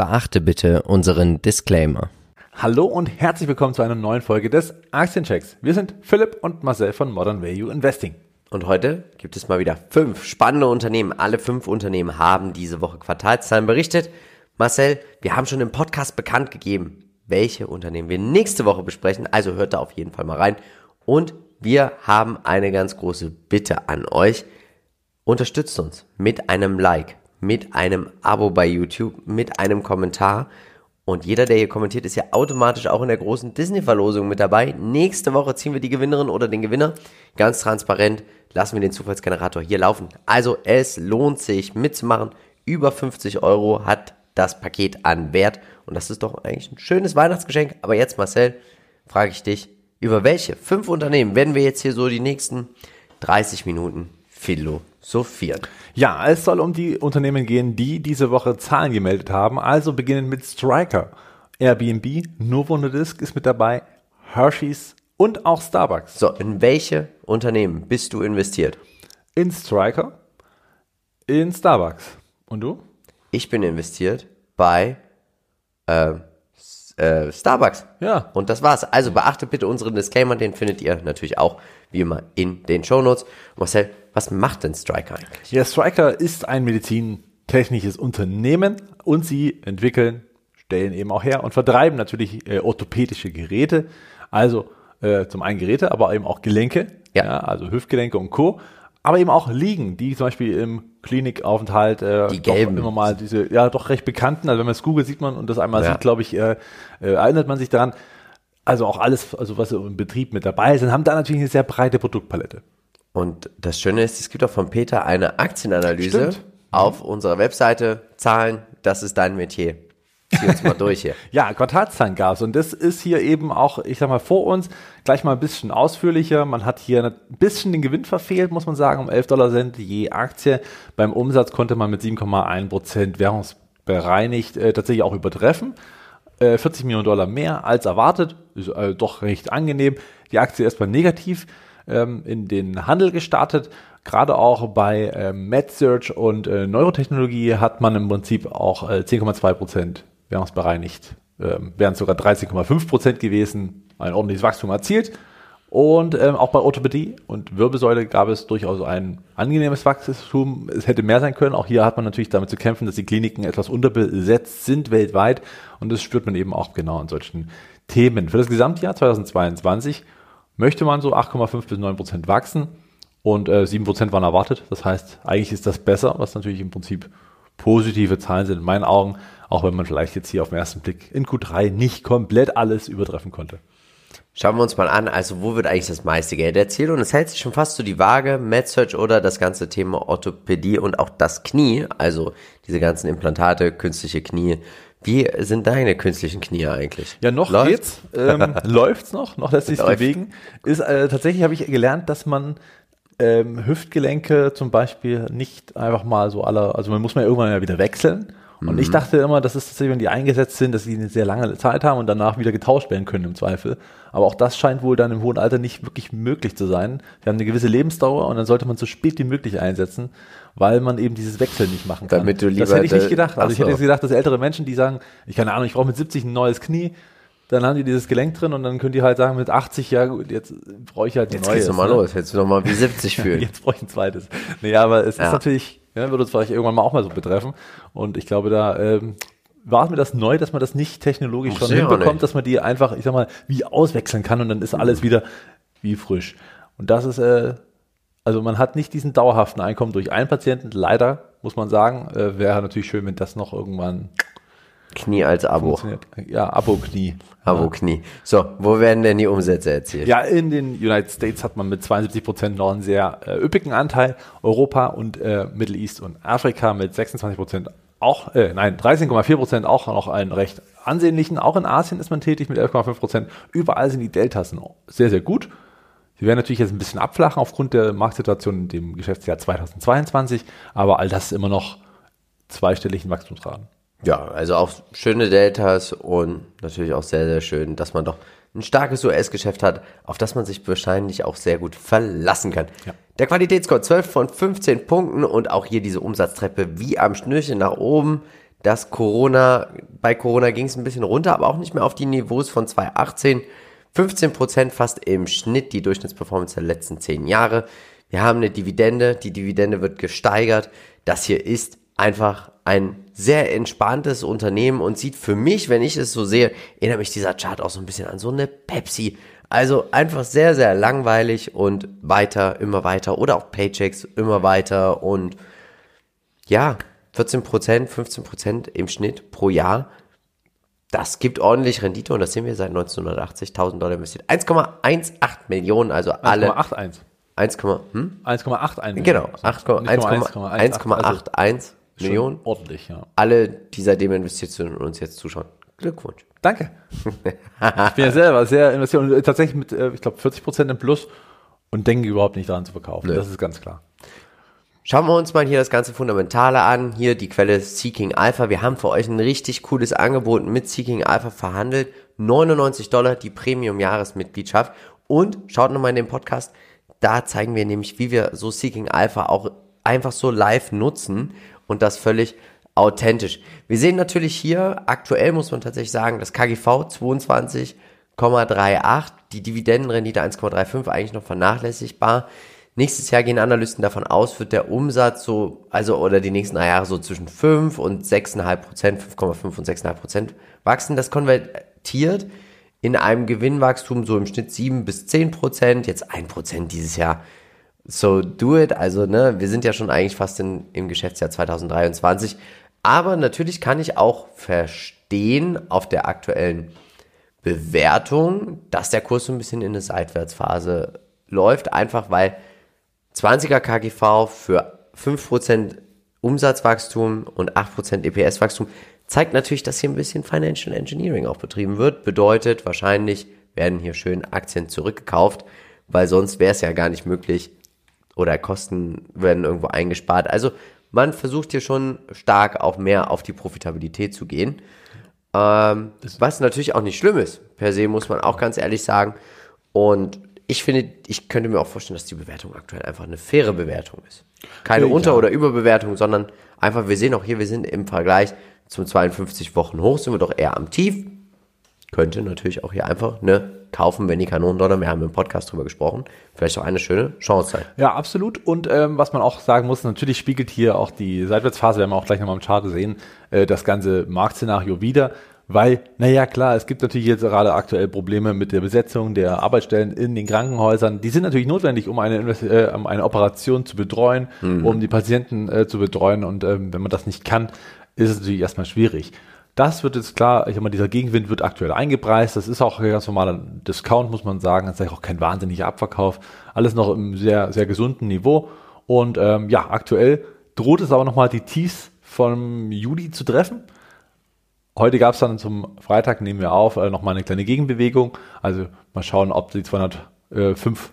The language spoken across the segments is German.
Beachte bitte unseren Disclaimer. Hallo und herzlich willkommen zu einer neuen Folge des Aktienchecks. Wir sind Philipp und Marcel von Modern Value Investing. Und heute gibt es mal wieder fünf spannende Unternehmen. Alle fünf Unternehmen haben diese Woche Quartalszahlen berichtet. Marcel, wir haben schon im Podcast bekannt gegeben, welche Unternehmen wir nächste Woche besprechen. Also hört da auf jeden Fall mal rein. Und wir haben eine ganz große Bitte an euch. Unterstützt uns mit einem Like, mit einem Abo bei YouTube, mit einem Kommentar. Und jeder, der hier kommentiert, ist ja automatisch auch in der großen Disney-Verlosung mit dabei. Nächste Woche ziehen wir die Gewinnerin oder den Gewinner. Ganz transparent lassen wir den Zufallsgenerator hier laufen. Also es lohnt sich mitzumachen. Über 50 Euro hat das Paket an Wert. Und das ist doch eigentlich ein schönes Weihnachtsgeschenk. Aber jetzt, Marcel, frage ich dich, über welche fünf Unternehmen werden wir jetzt hier so die nächsten 30 Minuten philosophieren? Ja, es soll um die Unternehmen gehen, die diese Woche Zahlen gemeldet haben. Also beginnen mit Striker, Airbnb, Novo Nordisk ist mit dabei, Hershey's und auch Starbucks. So, in welche Unternehmen bist du investiert? In Striker, in Starbucks. Und du? Ich bin investiert bei äh, äh, Starbucks. Ja. Und das war's. Also beachtet bitte unseren Disclaimer, den findet ihr natürlich auch wie immer in den Shownotes. Marcel, was macht denn Striker eigentlich? Ja, Striker ist ein medizintechnisches Unternehmen und sie entwickeln, stellen eben auch her und vertreiben natürlich äh, orthopädische Geräte. Also äh, zum einen Geräte, aber eben auch Gelenke, Ja. ja. also Hüftgelenke und Co. Aber eben auch Liegen, die zum Beispiel im Klinikaufenthalt äh, Die gelben. immer mal diese, ja doch recht bekannten, also wenn man es googelt, sieht man und das einmal Ja. sieht, glaube ich, äh, äh, erinnert man sich daran. Also auch alles, also was im Betrieb mit dabei sind, haben da natürlich eine sehr breite Produktpalette. Und das Schöne ist, es gibt auch von Peter eine Aktienanalyse Stimmt. auf unserer Webseite. Zahlen, das ist dein Metier. Zieh mal durch hier. Ja, Quartalszahlen gab's und das ist hier eben auch, ich sag mal, vor uns gleich mal ein bisschen ausführlicher. Man hat hier ein bisschen den Gewinn verfehlt, muss man sagen, um 11 Dollar Cent je Aktie. Beim Umsatz konnte man mit 7,1 Prozent währungsbereinigt äh, tatsächlich auch übertreffen. Äh, 40 Millionen Dollar mehr als erwartet, ist äh, doch recht angenehm. Die Aktie erstmal negativ ähm, in den Handel gestartet. Gerade auch bei ähm, MedSearch und äh, Neurotechnologie hat man im Prinzip auch äh, 10,2 Prozent währungsbereinigt, ähm, wären sogar 13,5 Prozent gewesen, ein ordentliches Wachstum erzielt. Und ähm, auch bei Orthopädie und Wirbelsäule gab es durchaus ein angenehmes Wachstum. Es hätte mehr sein können. Auch hier hat man natürlich damit zu kämpfen, dass die Kliniken etwas unterbesetzt sind weltweit. Und das spürt man eben auch genau an solchen Themen. Für das Gesamtjahr 2022 möchte man so 8,5 bis 9 Prozent wachsen und äh, 7 Prozent waren erwartet. Das heißt, eigentlich ist das besser, was natürlich im Prinzip positive Zahlen sind in meinen Augen, auch wenn man vielleicht jetzt hier auf den ersten Blick in Q3 nicht komplett alles übertreffen konnte. Schauen wir uns mal an, also wo wird eigentlich das meiste Geld erzielt? Und es hält sich schon fast so die Waage, MedSearch oder das ganze Thema Orthopädie und auch das Knie, also diese ganzen Implantate, künstliche Knie. Wie sind deine künstlichen Knie eigentlich? Ja, noch Läuft? geht's. Ähm, läuft's noch, noch lässt sich bewegen. Ist äh, tatsächlich habe ich gelernt, dass man ähm, Hüftgelenke zum Beispiel nicht einfach mal so alle, also man muss man ja irgendwann ja wieder wechseln. Und ich dachte immer, das ist tatsächlich, wenn die eingesetzt sind, dass sie eine sehr lange Zeit haben und danach wieder getauscht werden können im Zweifel. Aber auch das scheint wohl dann im hohen Alter nicht wirklich möglich zu sein. Sie haben eine gewisse Lebensdauer und dann sollte man so spät wie möglich einsetzen, weil man eben dieses Wechseln nicht machen kann. Damit du das lieber hätte ich nicht gedacht. Also ich hätte jetzt gedacht, dass ältere Menschen, die sagen, ich keine Ahnung, ich brauche mit 70 ein neues Knie, dann haben die dieses Gelenk drin und dann können die halt sagen, mit 80, ja gut, jetzt brauche ich halt ein Jetzt neues. geht's nochmal ne? los, jetzt noch mal wie 70 fühlen. Jetzt brauche ich ein zweites. Nee, aber es Ja. ist natürlich, ja, würde uns vielleicht irgendwann mal auch mal so betreffen. Und ich glaube, da ähm, war mir das neu, dass man das nicht technologisch schon hinbekommt, dass man die einfach, ich sag mal, wie auswechseln kann und dann ist alles wieder wie frisch. Und das ist, äh, also man hat nicht diesen dauerhaften Einkommen durch einen Patienten, leider, muss man sagen. Äh, Wäre natürlich schön, wenn das noch irgendwann Knie als Abo. Ja, Abo-Knie. Abo-Knie. So, wo werden denn die Umsätze erzielt? Ja, in den United States hat man mit 72 Prozent noch einen sehr äh, üppigen Anteil. Europa und äh, Middle East und Afrika mit 26 Prozent auch, äh, nein, 13,4 Prozent auch noch einen recht ansehnlichen. Auch in Asien ist man tätig mit 11,5 Prozent. Überall sind die Deltas noch sehr, sehr gut. Sie werden natürlich jetzt ein bisschen abflachen aufgrund der Marktsituation in dem Geschäftsjahr 2022, aber all das ist immer noch zweistelligen Wachstumsraten. Ja, also auch schöne Deltas und natürlich auch sehr, sehr schön, dass man doch ein starkes US-Geschäft hat, auf das man sich wahrscheinlich auch sehr gut verlassen kann. Ja. Der Qualitätsscore 12 von 15 Punkten und auch hier diese Umsatztreppe wie am Schnürchen nach oben. Das Corona bei Corona ging es ein bisschen runter, aber auch nicht mehr auf die Niveaus von 2018. 15 Prozent fast im Schnitt die Durchschnittsperformance der letzten zehn Jahre. Wir haben eine Dividende, die Dividende wird gesteigert. Das hier ist einfach ein sehr entspanntes Unternehmen und sieht für mich, wenn ich es so sehe, erinnert mich dieser Chart auch so ein bisschen an so eine Pepsi. Also einfach sehr, sehr langweilig und weiter, immer weiter oder auch Paychecks immer weiter und ja, 14 Prozent, 15 Prozent im Schnitt pro Jahr. Das gibt ordentlich Rendite und das sehen wir seit 1980, 1000 Dollar investiert. 1,18 Millionen, also alle. 1,81. 1, hm? 1,81. Genau, 1,81 Millionen. Ordentlich, ja. Alle, die seitdem investiert sind und uns jetzt zuschauen. Glückwunsch. Danke. ich bin ja selber sehr investiert und tatsächlich mit, äh, ich glaube, 40 Prozent im Plus und denke überhaupt nicht daran zu verkaufen. Nö. Das ist ganz klar. Schauen wir uns mal hier das ganze Fundamentale an. Hier die Quelle Seeking Alpha. Wir haben für euch ein richtig cooles Angebot mit Seeking Alpha verhandelt. 99 Dollar die Premium-Jahresmitgliedschaft. Und schaut nochmal in den Podcast. Da zeigen wir nämlich, wie wir so Seeking Alpha auch einfach so live nutzen und das völlig authentisch. Wir sehen natürlich hier, aktuell muss man tatsächlich sagen, das KGV 22,38, die Dividendenrendite 1,35 eigentlich noch vernachlässigbar. Nächstes Jahr gehen Analysten davon aus, wird der Umsatz so, also oder die nächsten drei Jahre so zwischen 5 und 6,5 Prozent, 5,5 und 6,5 Prozent wachsen. Das konvertiert in einem Gewinnwachstum so im Schnitt 7 bis 10 Prozent, jetzt 1 Prozent dieses Jahr. So do it. Also, ne, wir sind ja schon eigentlich fast in, im Geschäftsjahr 2023. Aber natürlich kann ich auch verstehen auf der aktuellen Bewertung, dass der Kurs so ein bisschen in eine Seitwärtsphase läuft, einfach weil 20er KGV für 5% Umsatzwachstum und 8% EPS-Wachstum zeigt natürlich, dass hier ein bisschen Financial Engineering auch betrieben wird. Bedeutet, wahrscheinlich werden hier schön Aktien zurückgekauft, weil sonst wäre es ja gar nicht möglich oder Kosten werden irgendwo eingespart. Also man versucht hier schon stark auch mehr auf die Profitabilität zu gehen. Ähm, was natürlich auch nicht schlimm ist. Per se muss man auch ganz ehrlich sagen. Und ich finde, ich könnte mir auch vorstellen, dass die Bewertung aktuell einfach eine faire Bewertung ist. Keine Ja. Unter- oder Überbewertung, sondern einfach, wir sehen auch hier, wir sind im Vergleich zum 52 Wochen hoch, sind wir doch eher am Tief. Könnte natürlich auch hier einfach ne kaufen, wenn die Kanonendonner, wir haben im Podcast drüber gesprochen, vielleicht auch eine schöne Chance sein. Ja, absolut. Und ähm, was man auch sagen muss, natürlich spiegelt hier auch die Seitwärtsphase, werden wir auch gleich nochmal im Chart sehen, äh, das ganze Marktszenario wieder. Weil, naja, klar, es gibt natürlich jetzt gerade aktuell Probleme mit der Besetzung der Arbeitsstellen in den Krankenhäusern. Die sind natürlich notwendig, um eine, äh, um eine Operation zu betreuen, um die Patienten äh, zu betreuen. Und ähm, wenn man das nicht kann, ist es natürlich erstmal schwierig. Das wird jetzt klar, ich sag mal, dieser Gegenwind wird aktuell eingepreist. Das ist auch ein ganz normaler Discount, muss man sagen. Das ist auch kein wahnsinniger Abverkauf. Alles noch im sehr, sehr gesunden Niveau. Und ähm, ja, aktuell droht es aber nochmal die Tiefs vom Juli zu treffen. Heute gab es dann zum Freitag, nehmen wir auf, äh, nochmal eine kleine Gegenbewegung. Also mal schauen, ob die 205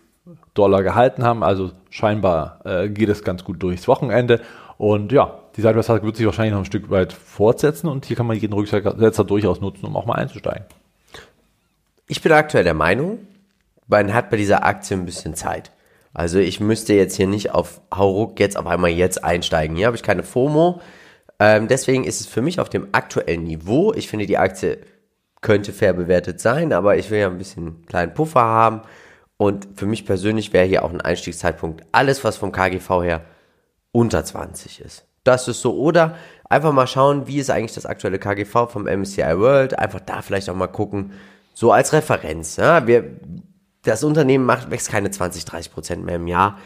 Dollar gehalten haben. Also scheinbar äh, geht es ganz gut durchs Wochenende. Und ja, die Seitwärtsphase wird sich wahrscheinlich noch ein Stück weit fortsetzen und hier kann man jeden Rücksetzer durchaus nutzen, um auch mal einzusteigen. Ich bin aktuell der Meinung, man hat bei dieser Aktie ein bisschen Zeit. Also ich müsste jetzt hier nicht auf Hauruck jetzt auf einmal jetzt einsteigen. Hier habe ich keine FOMO. Ähm, deswegen ist es für mich auf dem aktuellen Niveau. Ich finde, die Aktie könnte fair bewertet sein, aber ich will ja ein bisschen kleinen Puffer haben. Und für mich persönlich wäre hier auch ein Einstiegszeitpunkt alles, was vom KGV her unter 20 ist. Das ist so. Oder einfach mal schauen, wie ist eigentlich das aktuelle KGV vom MSCI World. Einfach da vielleicht auch mal gucken, so als Referenz. Ja, wir, das Unternehmen macht, wächst keine 20, 30 Prozent mehr im Jahr.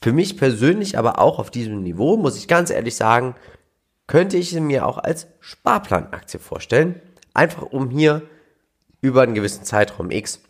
Für mich persönlich, aber auch auf diesem Niveau, muss ich ganz ehrlich sagen, könnte ich sie mir auch als Sparplanaktie vorstellen. Einfach um hier über einen gewissen Zeitraum X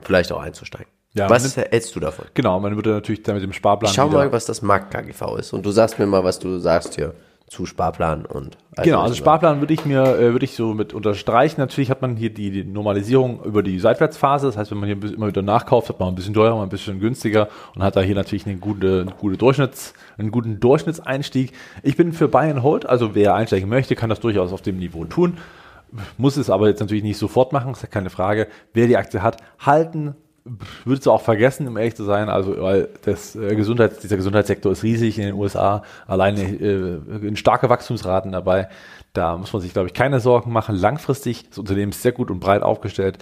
vielleicht auch einzusteigen. Ja, was man hältst du davon? Genau, man würde natürlich dann mit dem Sparplan Ich schau mal, was das Markt-KGV ist. Und du sagst mir mal, was du sagst hier zu Sparplan und. Genau, also Sparplan würde ich mir, äh, würde ich so mit unterstreichen. Natürlich hat man hier die, Normalisierung über die Seitwärtsphase. Das heißt, wenn man hier immer wieder nachkauft, hat man ein bisschen teurer, mal ein bisschen günstiger und hat da hier natürlich eine gute, eine gute Durchschnitts, einen guten Durchschnittseinstieg. Ich bin für Buy and Hold, also wer einsteigen möchte, kann das durchaus auf dem Niveau tun. Muss es aber jetzt natürlich nicht sofort machen, ist ja keine Frage. Wer die Aktie hat, halten würde es auch vergessen, um ehrlich zu sein. Also, weil das äh, Gesundheits, dieser Gesundheitssektor ist riesig in den USA, alleine äh, in starke Wachstumsraten dabei. Da muss man sich, glaube ich, keine Sorgen machen. Langfristig, das Unternehmen ist sehr gut und breit aufgestellt.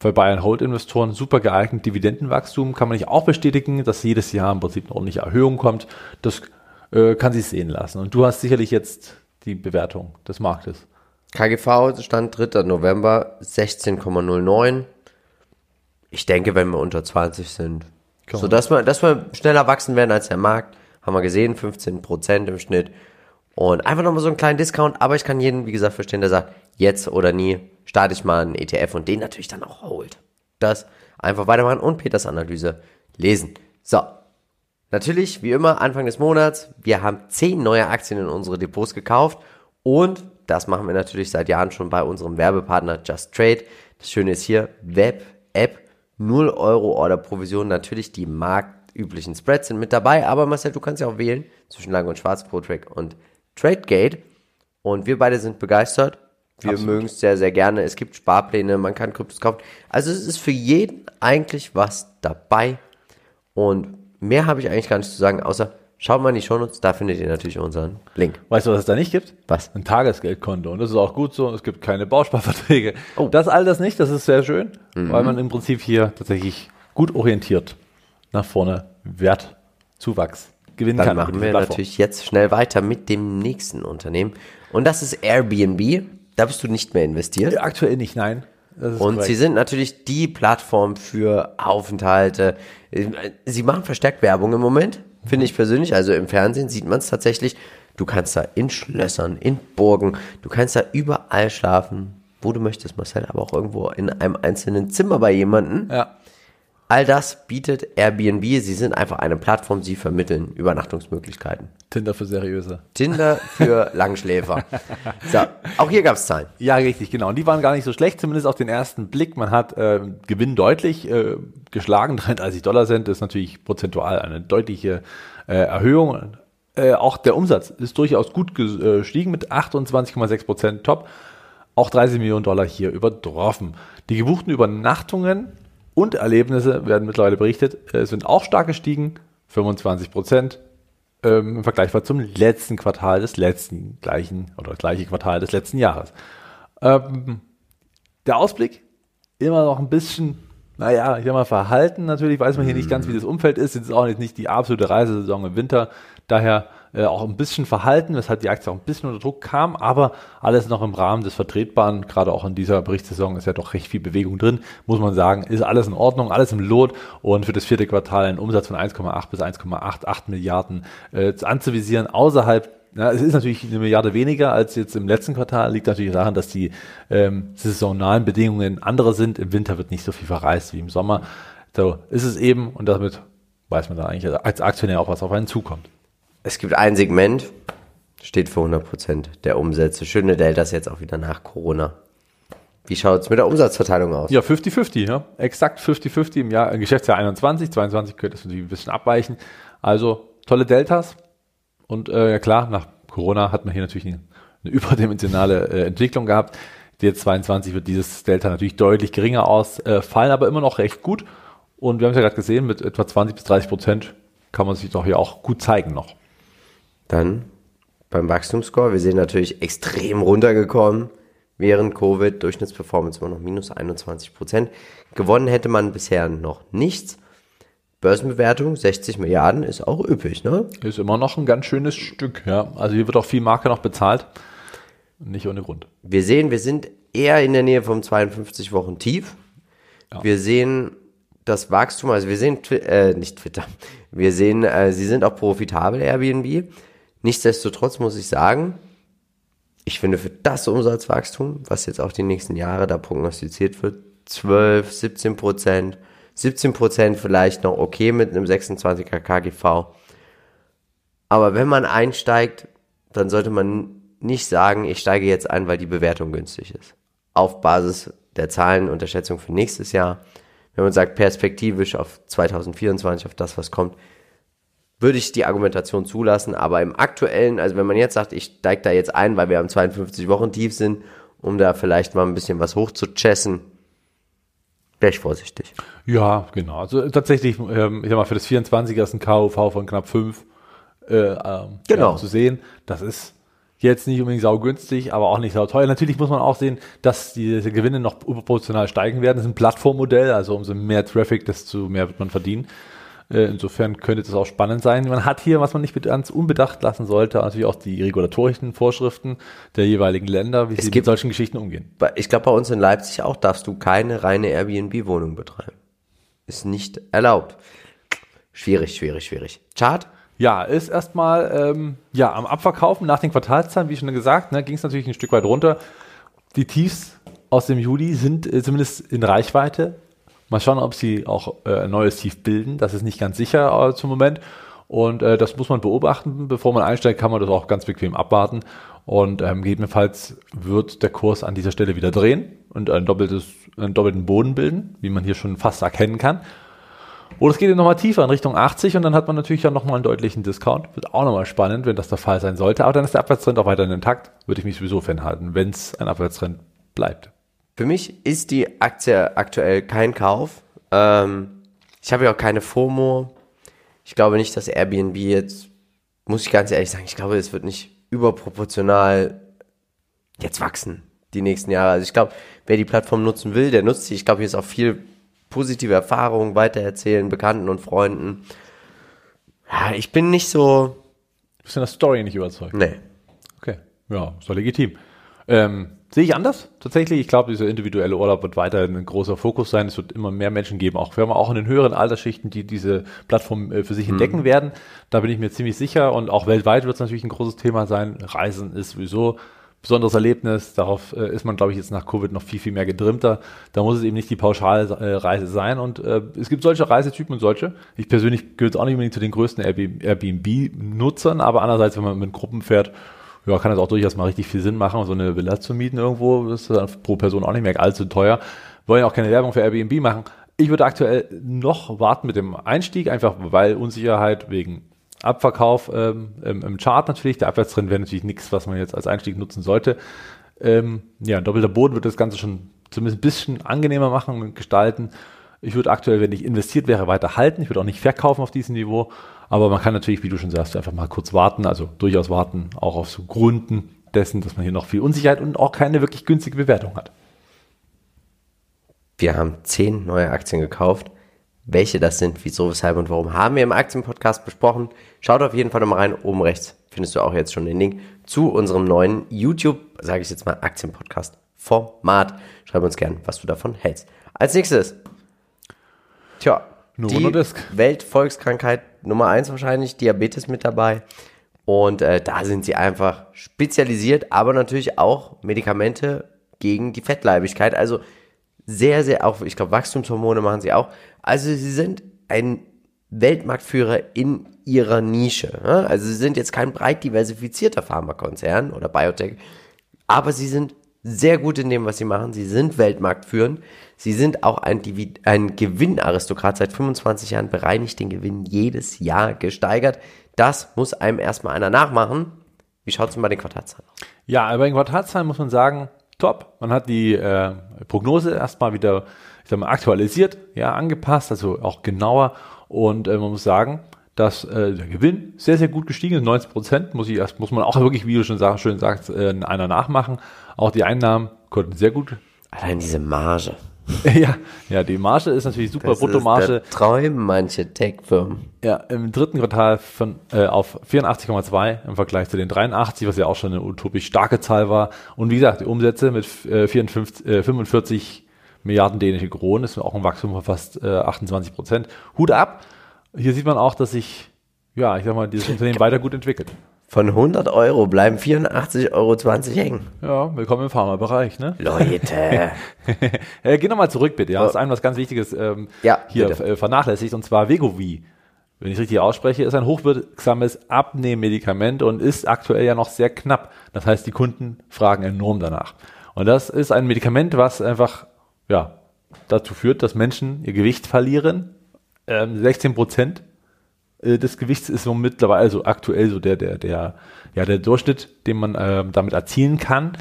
Für Bayern Hold Investoren super geeignet. Dividendenwachstum kann man nicht auch bestätigen, dass jedes Jahr im Prinzip eine ordentliche Erhöhung kommt. Das äh, kann sich sehen lassen. Und du hast sicherlich jetzt die Bewertung des Marktes. KGV stand 3. November 16,09. Ich denke, wenn wir unter 20 sind, Komm. so dass wir, dass wir schneller wachsen werden als der Markt, haben wir gesehen, 15 Prozent im Schnitt. Und einfach nochmal so einen kleinen Discount, aber ich kann jeden, wie gesagt, verstehen, der sagt, jetzt oder nie starte ich mal einen ETF und den natürlich dann auch holt. Das einfach weitermachen und Peters Analyse lesen. So. Natürlich, wie immer, Anfang des Monats, wir haben 10 neue Aktien in unsere Depots gekauft und das machen wir natürlich seit Jahren schon bei unserem Werbepartner Just Trade. Das Schöne ist hier, Web-App, 0 Euro Order-Provision, natürlich die marktüblichen Spreads sind mit dabei, aber Marcel, du kannst ja auch wählen zwischen Lang und Schwarz, ProTrack und TradeGate und wir beide sind begeistert. Wir mögen es sehr, sehr gerne. Es gibt Sparpläne, man kann Kryptos kaufen. Also es ist für jeden eigentlich was dabei. Und mehr habe ich eigentlich gar nicht zu sagen, außer schaut mal in die Shownotes, da findet ihr natürlich unseren Link. Weißt du, was es da nicht gibt? Was? Ein Tagesgeldkonto. Und das ist auch gut so. Es gibt keine Bausparverträge. Oh. Das all das nicht, das ist sehr schön, weil man im Prinzip hier tatsächlich gut orientiert nach vorne Wertzuwachs gewinnen Dann kann. mit machen wir Plattform. natürlich jetzt schnell weiter mit dem nächsten Unternehmen. Und das ist Airbnb. Da bist du nicht mehr investiert. Aktuell nicht, nein. Und korrekt. sie sind natürlich die Plattform für Aufenthalte. Sie machen verstärkt Werbung im Moment, finde ich persönlich. Also im Fernsehen sieht man es tatsächlich. Du kannst da in Schlössern, in Burgen, du kannst da überall schlafen, wo du möchtest, Marcel, aber auch irgendwo in einem einzelnen Zimmer bei jemandem. ja. All das bietet Airbnb. Sie sind einfach eine Plattform, sie vermitteln Übernachtungsmöglichkeiten. Tinder für Seriöse. Tinder für Langschläfer. So, auch hier gab es Zahlen. Ja, richtig, genau. Und die waren gar nicht so schlecht, zumindest auf den ersten Blick. Man hat äh, Gewinn deutlich äh, geschlagen. 33 Dollar Cent ist natürlich prozentual eine deutliche äh, Erhöhung. Äh, auch der Umsatz ist durchaus gut gestiegen mit 28,6 Prozent top. Auch 30 Millionen Dollar hier übertroffen. Die gebuchten Übernachtungen und Erlebnisse werden mittlerweile berichtet, äh, sind auch stark gestiegen. 25 Prozent ähm, im Vergleich zum letzten Quartal des letzten gleichen oder gleiche Quartal des letzten Jahres. Ähm, der Ausblick immer noch ein bisschen, naja, ich sag mal, verhalten. Natürlich weiß man hier nicht ganz, wie das Umfeld ist. Es ist auch nicht die absolute Reisesaison im Winter. Daher äh, auch ein bisschen verhalten, weshalb die Aktie auch ein bisschen unter Druck kam, aber alles noch im Rahmen des Vertretbaren. Gerade auch in dieser Berichtssaison ist ja doch recht viel Bewegung drin, muss man sagen. Ist alles in Ordnung, alles im Lot und für das vierte Quartal ein Umsatz von 1,8 bis 1,88 Milliarden äh, anzuvisieren, außerhalb ja, es ist natürlich eine Milliarde weniger als jetzt im letzten Quartal, liegt natürlich daran, dass die ähm, saisonalen Bedingungen andere sind. Im Winter wird nicht so viel verreist wie im Sommer. So ist es eben und damit weiß man da eigentlich als Aktionär auch, was auf einen zukommt. Es gibt ein Segment, steht für 100% der Umsätze. Schöne Deltas jetzt auch wieder nach Corona. Wie schaut es mit der Umsatzverteilung aus? Ja, 50-50, ja. Exakt 50-50 im Jahr, im Geschäftsjahr 21, 22 könnte natürlich ein bisschen abweichen. Also tolle Deltas. Und äh, ja klar, nach Corona hat man hier natürlich eine, eine überdimensionale äh, Entwicklung gehabt. Jetzt 22 wird dieses Delta natürlich deutlich geringer ausfallen, aber immer noch recht gut. Und wir haben es ja gerade gesehen, mit etwa 20 bis 30 Prozent kann man sich doch hier auch gut zeigen noch. Dann beim Wachstumsscore. Wir sehen natürlich extrem runtergekommen während Covid. Durchschnittsperformance immer noch minus 21%. Gewonnen hätte man bisher noch nichts. Börsenbewertung 60 Milliarden ist auch üppig, ne? Ist immer noch ein ganz schönes Stück, ja. Also hier wird auch viel Marke noch bezahlt. Nicht ohne Grund. Wir sehen, wir sind eher in der Nähe vom 52 Wochen Tief. Wir sehen das Wachstum, also wir sehen, äh, nicht Twitter, wir sehen, äh, sie sind auch profitabel, Airbnb. Nichtsdestotrotz muss ich sagen, ich finde für das Umsatzwachstum, was jetzt auch die nächsten Jahre da prognostiziert wird, 12, 17 Prozent, 17 Prozent vielleicht noch okay mit einem 26er KGV. Aber wenn man einsteigt, dann sollte man nicht sagen, ich steige jetzt ein, weil die Bewertung günstig ist. Auf Basis der Zahlen und der Schätzung für nächstes Jahr. Wenn man sagt, perspektivisch auf 2024, auf das, was kommt, würde ich die Argumentation zulassen. Aber im aktuellen, also wenn man jetzt sagt, ich steige da jetzt ein, weil wir am 52 Wochen tief sind, um da vielleicht mal ein bisschen was hochzuchessen, wäre ich vorsichtig. Ja, genau. Also tatsächlich, ähm, ich sag mal, für das 24er ist ein KUV von knapp 5 äh, ähm, Genau. ja, zu sehen. Das ist jetzt nicht unbedingt saugünstig, aber auch nicht sauteuer. Natürlich muss man auch sehen, dass diese Gewinne noch überproportional steigen werden. Das ist ein Plattformmodell, also umso mehr Traffic, desto mehr wird man verdienen. Äh, Insofern könnte das auch spannend sein. Man hat hier, was man nicht mit ganz unbedacht lassen sollte, natürlich auch die regulatorischen Vorschriften der jeweiligen Länder, wie sie mit gibt- solchen Geschichten umgehen. Ich glaube, bei uns in Leipzig auch darfst du keine reine Airbnb-Wohnung betreiben. Ist nicht erlaubt. Schwierig, schwierig, schwierig. Chart? Ja, ist erstmal ähm, ja, am Abverkaufen nach den Quartalszahlen, wie schon gesagt, ne, ging es natürlich ein Stück weit runter. Die Tiefs aus dem Juli sind äh, zumindest in Reichweite. Mal schauen, ob sie auch äh, ein neues Tief bilden. Das ist nicht ganz sicher äh, zum Moment. Und äh, das muss man beobachten. Bevor man einsteigt, kann man das auch ganz bequem abwarten. Und ähm, gegebenenfalls wird der Kurs an dieser Stelle wieder drehen und ein doppeltes, einen doppelten Boden bilden, wie man hier schon fast erkennen kann. Oder es geht eben nochmal tiefer in Richtung 80 und dann hat man natürlich ja nochmal einen deutlichen Discount. Wird auch nochmal spannend, wenn das der Fall sein sollte. Aber dann ist der Abwärtstrend auch weiterhin intakt. Würde ich mich sowieso fernhalten, wenn es ein Abwärtstrend bleibt. Für mich ist die Aktie aktuell kein Kauf. Ähm, ich habe ja auch keine FOMO. Ich glaube nicht, dass Airbnb jetzt, muss ich ganz ehrlich sagen, ich glaube, es wird nicht überproportional jetzt wachsen die nächsten Jahre. Also ich glaube, wer die Plattform nutzen will, der nutzt sie. Ich glaube, hier ist auch viel positive Erfahrung, weitererzählen, Bekannten und Freunden. Ja, ich bin nicht so, Bist du in der Story nicht überzeugt? nee. Okay, ja, ist doch legitim. Ähm, sehe ich anders. Tatsächlich, ich glaube, dieser individuelle Urlaub wird weiterhin ein großer Fokus sein. Es wird immer mehr Menschen geben, auch wir haben auch in den höheren Altersschichten, die diese Plattform äh, für sich entdecken werden. Da bin ich mir ziemlich sicher. Und auch weltweit wird es natürlich ein großes Thema sein. Reisen ist sowieso ein besonderes Erlebnis. Darauf äh, ist man, glaube ich, jetzt nach Covid noch viel, viel mehr gedrimmter. Da muss es eben nicht die Pauschalreise sein. Und äh, es gibt solche Reisetypen und solche. Ich persönlich gehöre auch nicht unbedingt zu den größten Airbnb-Nutzern, aber andererseits, wenn man mit Gruppen fährt, ja, kann es auch durchaus mal richtig viel Sinn machen, so eine Villa zu mieten irgendwo. Das ist dann pro Person auch nicht mehr allzu teuer. Wollen ja auch keine Werbung für Airbnb machen. Ich würde aktuell noch warten mit dem Einstieg, einfach weil Unsicherheit wegen Abverkauf ähm, im, im Chart natürlich. Der Abwärtstrend wäre natürlich nichts, was man jetzt als Einstieg nutzen sollte. Ähm, ja, doppelter Boden wird das Ganze schon zumindest ein bisschen angenehmer machen und gestalten. Ich würde aktuell, wenn ich investiert wäre, weiter halten. Ich würde auch nicht verkaufen auf diesem Niveau. Aber man kann natürlich, wie du schon sagst, einfach mal kurz warten, also durchaus warten, auch auf so Gründen dessen, dass man hier noch viel Unsicherheit und auch keine wirklich günstige Bewertung hat. Wir haben zehn neue Aktien gekauft. Welche das sind, wieso, weshalb und warum, haben wir im Aktienpodcast besprochen. Schaut auf jeden Fall nochmal rein. Oben rechts findest du auch jetzt schon den Link zu unserem neuen YouTube, sage ich jetzt mal, Aktienpodcast-Format. Schreib uns gern, was du davon hältst. Als nächstes, tja, Novo die Nordisk. Weltvolkskrankheit Nummer eins wahrscheinlich, Diabetes mit dabei. Und äh, da sind sie einfach spezialisiert, aber natürlich auch Medikamente gegen die Fettleibigkeit. Also sehr, sehr auch, ich glaube, Wachstumshormone machen sie auch. Also sie sind ein Weltmarktführer in ihrer Nische. ne? Also sie sind jetzt kein breit diversifizierter Pharmakonzern oder Biotech, aber sie sind sehr gut in dem, was sie machen. Sie sind weltmarktführend. Sie sind auch ein, ein Gewinnaristokrat. Seit 25 Jahren bereinigt den Gewinn jedes Jahr gesteigert. Das muss einem erstmal einer nachmachen. Wie schaut es denn bei den Quartalzahlen aus? Ja, aber in Quartalszahlen muss man sagen, top. Man hat die äh, Prognose erstmal wieder, ich sag mal, aktualisiert, ja, angepasst, also auch genauer. Und äh, man muss sagen, dass äh, der Gewinn sehr, sehr gut gestiegen ist, 90 Prozent, muss ich erst, muss man auch wirklich, wie du schon sag, schön sagst, äh, einer nachmachen. Auch die Einnahmen konnten sehr gut. Allein diese Marge. ja, ja, die Marge ist natürlich super, Das Bruttomarge. ist Träumen manche Tech-Firmen. Ja, im dritten Quartal von, äh, auf 84,2 im Vergleich zu den 83, was ja auch schon eine utopisch starke Zahl war. Und wie gesagt, die Umsätze mit äh, 54, äh, 45 Milliarden dänische Kronen ist auch ein Wachstum von fast äh, 28 Prozent. Hut ab. Hier sieht man auch, dass sich, ja, ich sag mal, dieses Unternehmen weiter gut entwickelt. Von 100 Euro bleiben 84,20 Euro hängen. Ja, willkommen im Pharmabereich, ne? Leute. Äh, geh nochmal zurück, bitte. Ja, das ist ein was ganz Wichtiges ähm, Ja, hier bitte. äh, vernachlässigt, und zwar Vegovi. Wenn ich richtig ausspreche, ist ein hochwirksames Abnehmmedikament und ist aktuell ja noch sehr knapp. Das heißt, die Kunden fragen enorm danach. Und das ist ein Medikament, was einfach ja, dazu führt, dass Menschen ihr Gewicht verlieren. Ähm, 16 Prozent äh, des Gewichts ist so mittlerweile, also aktuell so der, der, der, ja, der Durchschnitt, den man ähm, damit erzielen kann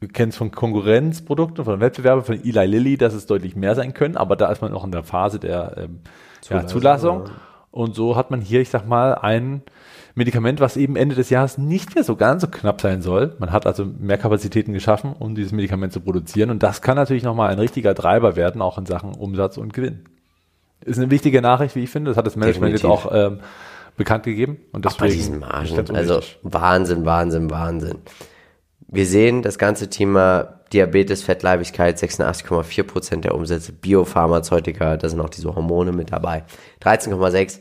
wir kennen es von Konkurrenzprodukten, von Wettbewerben, von Eli Lilly, dass es deutlich mehr sein können, aber da ist man noch in der Phase der ähm, Zulassung. Ja, Zulassung. Und so hat man hier, ich sag mal, ein Medikament, was eben Ende des Jahres nicht mehr so ganz so knapp sein soll. Man hat also mehr Kapazitäten geschaffen, um dieses Medikament zu produzieren. Und das kann natürlich nochmal ein richtiger Treiber werden, auch in Sachen Umsatz und Gewinn. Ist eine wichtige Nachricht, wie ich finde. Das hat das Management Definitiv. jetzt auch ähm, bekannt gegeben. Und deswegen auch bei diesen Margen. Also Wahnsinn, Wahnsinn, Wahnsinn. Wir sehen das ganze Thema Diabetes, Fettleibigkeit, 86,4 Prozent der Umsätze, Biopharmazeutika, da sind auch diese Hormone mit dabei. 13,6.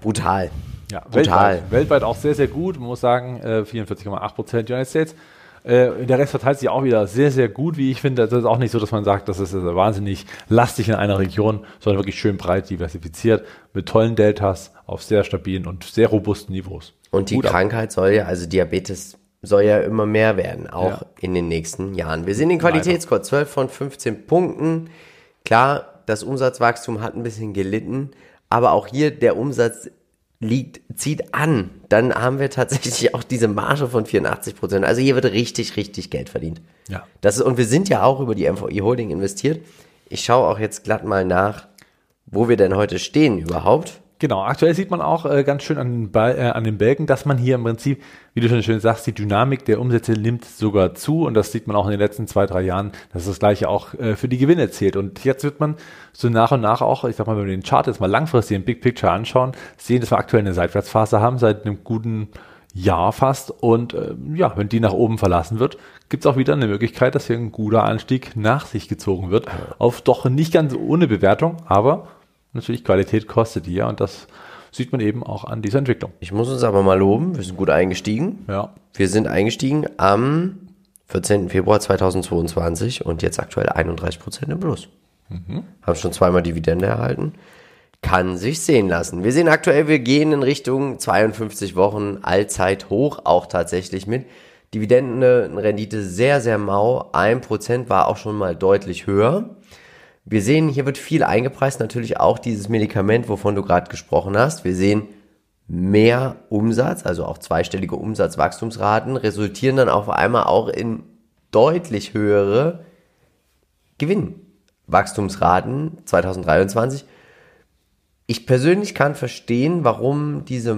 Brutal. Ja, Brutal. Weltweit, weltweit auch sehr, sehr gut. Man muss sagen, 44,8 äh, Prozent United States. Äh, der Rest verteilt sich auch wieder sehr, sehr gut, wie ich finde. Das ist auch nicht so, dass man sagt, das ist wahnsinnig lastig in einer Region, sondern wirklich schön breit diversifiziert mit tollen Deltas auf sehr stabilen und sehr robusten Niveaus. Und die gut Krankheit ab. soll ja, also Diabetes soll ja immer mehr werden, auch ja. in den nächsten Jahren. Wir sehen den Qualitätsscore 12 von 15 Punkten. Klar, das Umsatzwachstum hat ein bisschen gelitten, aber auch hier der Umsatz liegt, zieht an, dann haben wir tatsächlich auch diese Marge von 84 Prozent. Also hier wird richtig, richtig Geld verdient. Ja. Das ist, und wir sind ja auch über die MVI Holding investiert. Ich schaue auch jetzt glatt mal nach, wo wir denn heute stehen überhaupt. Genau, aktuell sieht man auch äh, ganz schön an den, äh, an den Balken, dass man hier im Prinzip, wie du schon schön sagst, die Dynamik der Umsätze nimmt sogar zu und das sieht man auch in den letzten zwei, drei Jahren, dass das gleiche auch äh, für die Gewinne zählt. Und jetzt wird man so nach und nach auch, ich sag mal, wenn wir den Chart jetzt mal langfristig im Big Picture anschauen, sehen, dass wir aktuell eine Seitwärtsphase haben seit einem guten Jahr fast. Und äh, ja, wenn die nach oben verlassen wird, gibt es auch wieder eine Möglichkeit, dass hier ein guter Anstieg nach sich gezogen wird. Auf doch nicht ganz ohne Bewertung, aber natürlich Qualität kostet ja und das sieht man eben auch an dieser Entwicklung. Ich muss uns aber mal loben, wir sind gut eingestiegen. Ja. Wir sind eingestiegen am 14. Februar 2022 und jetzt aktuell 31 Prozent im Plus. Mhm. Haben schon zweimal Dividende erhalten. Kann sich sehen lassen. Wir sehen aktuell, wir gehen in Richtung 52 Wochen Allzeit hoch, auch tatsächlich mit Dividendenrendite sehr, sehr mau. Ein Prozent war auch schon mal deutlich höher. Wir sehen, hier wird viel eingepreist, natürlich auch dieses Medikament, wovon du gerade gesprochen hast. Wir sehen mehr Umsatz, also auch zweistellige Umsatzwachstumsraten, resultieren dann auf einmal auch in deutlich höhere Gewinnwachstumsraten 2023. Ich persönlich kann verstehen, warum diese,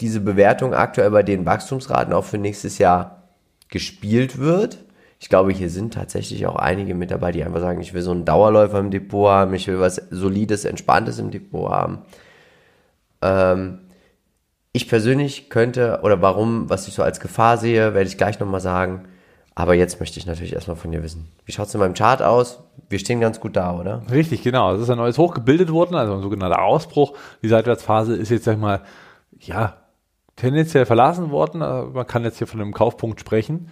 diese Bewertung aktuell bei den Wachstumsraten auch für nächstes Jahr gespielt wird ich glaube, hier sind tatsächlich auch einige mit dabei, die einfach sagen, ich will so einen Dauerläufer im Depot haben, ich will was Solides, Entspanntes im Depot haben. Ähm, ich persönlich könnte, oder warum, was ich so als Gefahr sehe, werde ich gleich nochmal sagen. Aber jetzt möchte ich natürlich erstmal von dir wissen. Wie schaut es in meinem Chart aus? Wir stehen ganz gut da, oder? Richtig, genau. Es ist ein neues Hoch gebildet worden, also ein sogenannter Ausbruch. Die Seitwärtsphase ist jetzt, sag ich mal, ja, tendenziell verlassen worden. Man kann jetzt hier von einem Kaufpunkt sprechen.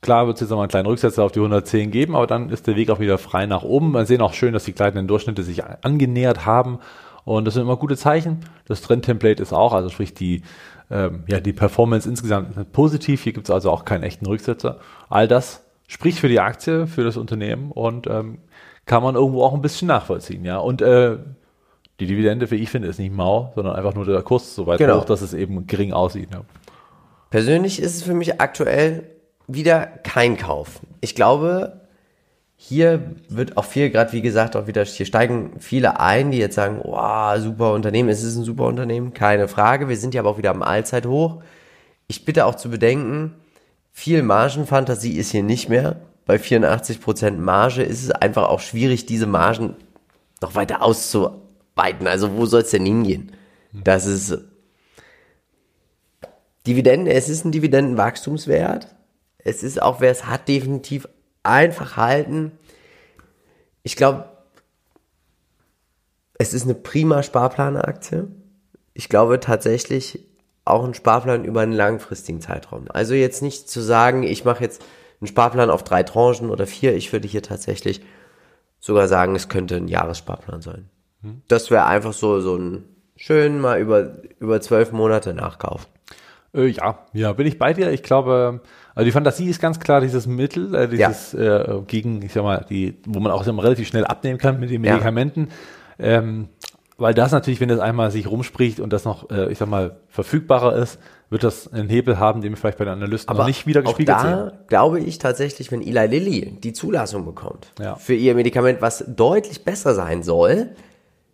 Klar wird es jetzt nochmal einen kleinen Rücksetzer auf die 110 geben, aber dann ist der Weg auch wieder frei nach oben. Wir sehen auch schön, dass die gleitenden Durchschnitte sich angenähert haben. Und das sind immer gute Zeichen. Das Trend-Template ist auch, also sprich die, ähm, ja, die Performance insgesamt positiv. Hier gibt es also auch keinen echten Rücksetzer. All das spricht für die Aktie, für das Unternehmen und ähm, kann man irgendwo auch ein bisschen nachvollziehen. Ja, und äh, die Dividende, wie ich finde, ist nicht mau, sondern einfach nur der Kurs so weit genau. hoch, dass es eben gering aussieht. Ja. Persönlich ist es für mich aktuell wieder kein Kauf. Ich glaube, hier wird auch viel, gerade wie gesagt, auch wieder, hier steigen viele ein, die jetzt sagen, wow, super Unternehmen, es ist ein super Unternehmen, keine Frage. Wir sind ja aber auch wieder am Allzeithoch. Ich bitte auch zu bedenken, viel Margenfantasie ist hier nicht mehr. Bei 84% Marge ist es einfach auch schwierig, diese Margen noch weiter auszuweiten. Also wo soll es denn hingehen? Das ist Dividenden, es ist ein Dividendenwachstumswert. Es ist auch, wer es hat, definitiv einfach halten. Ich glaube, es ist eine prima Sparplanaktie. Ich glaube tatsächlich auch ein Sparplan über einen langfristigen Zeitraum. Also jetzt nicht zu sagen, ich mache jetzt einen Sparplan auf drei Tranchen oder vier. Ich würde hier tatsächlich sogar sagen, es könnte ein Jahressparplan sein. Hm. Das wäre einfach so, so ein schön mal über, über zwölf Monate nachkaufen. Äh, ja, ja, bin ich bei dir. Ich glaube, also die Fantasie ist ganz klar dieses Mittel, äh, dieses ja. äh, gegen, ich sag mal, die, wo man auch mal, relativ schnell abnehmen kann mit den Medikamenten. Ja. Ähm, weil das natürlich, wenn das einmal sich rumspricht und das noch, äh, ich sag mal, verfügbarer ist, wird das einen Hebel haben, den wir vielleicht bei den Analysten noch nicht wieder auch gespiegelt da sehen. glaube ich tatsächlich, wenn Eli Lilly die Zulassung bekommt Ja. für ihr Medikament, was deutlich besser sein soll,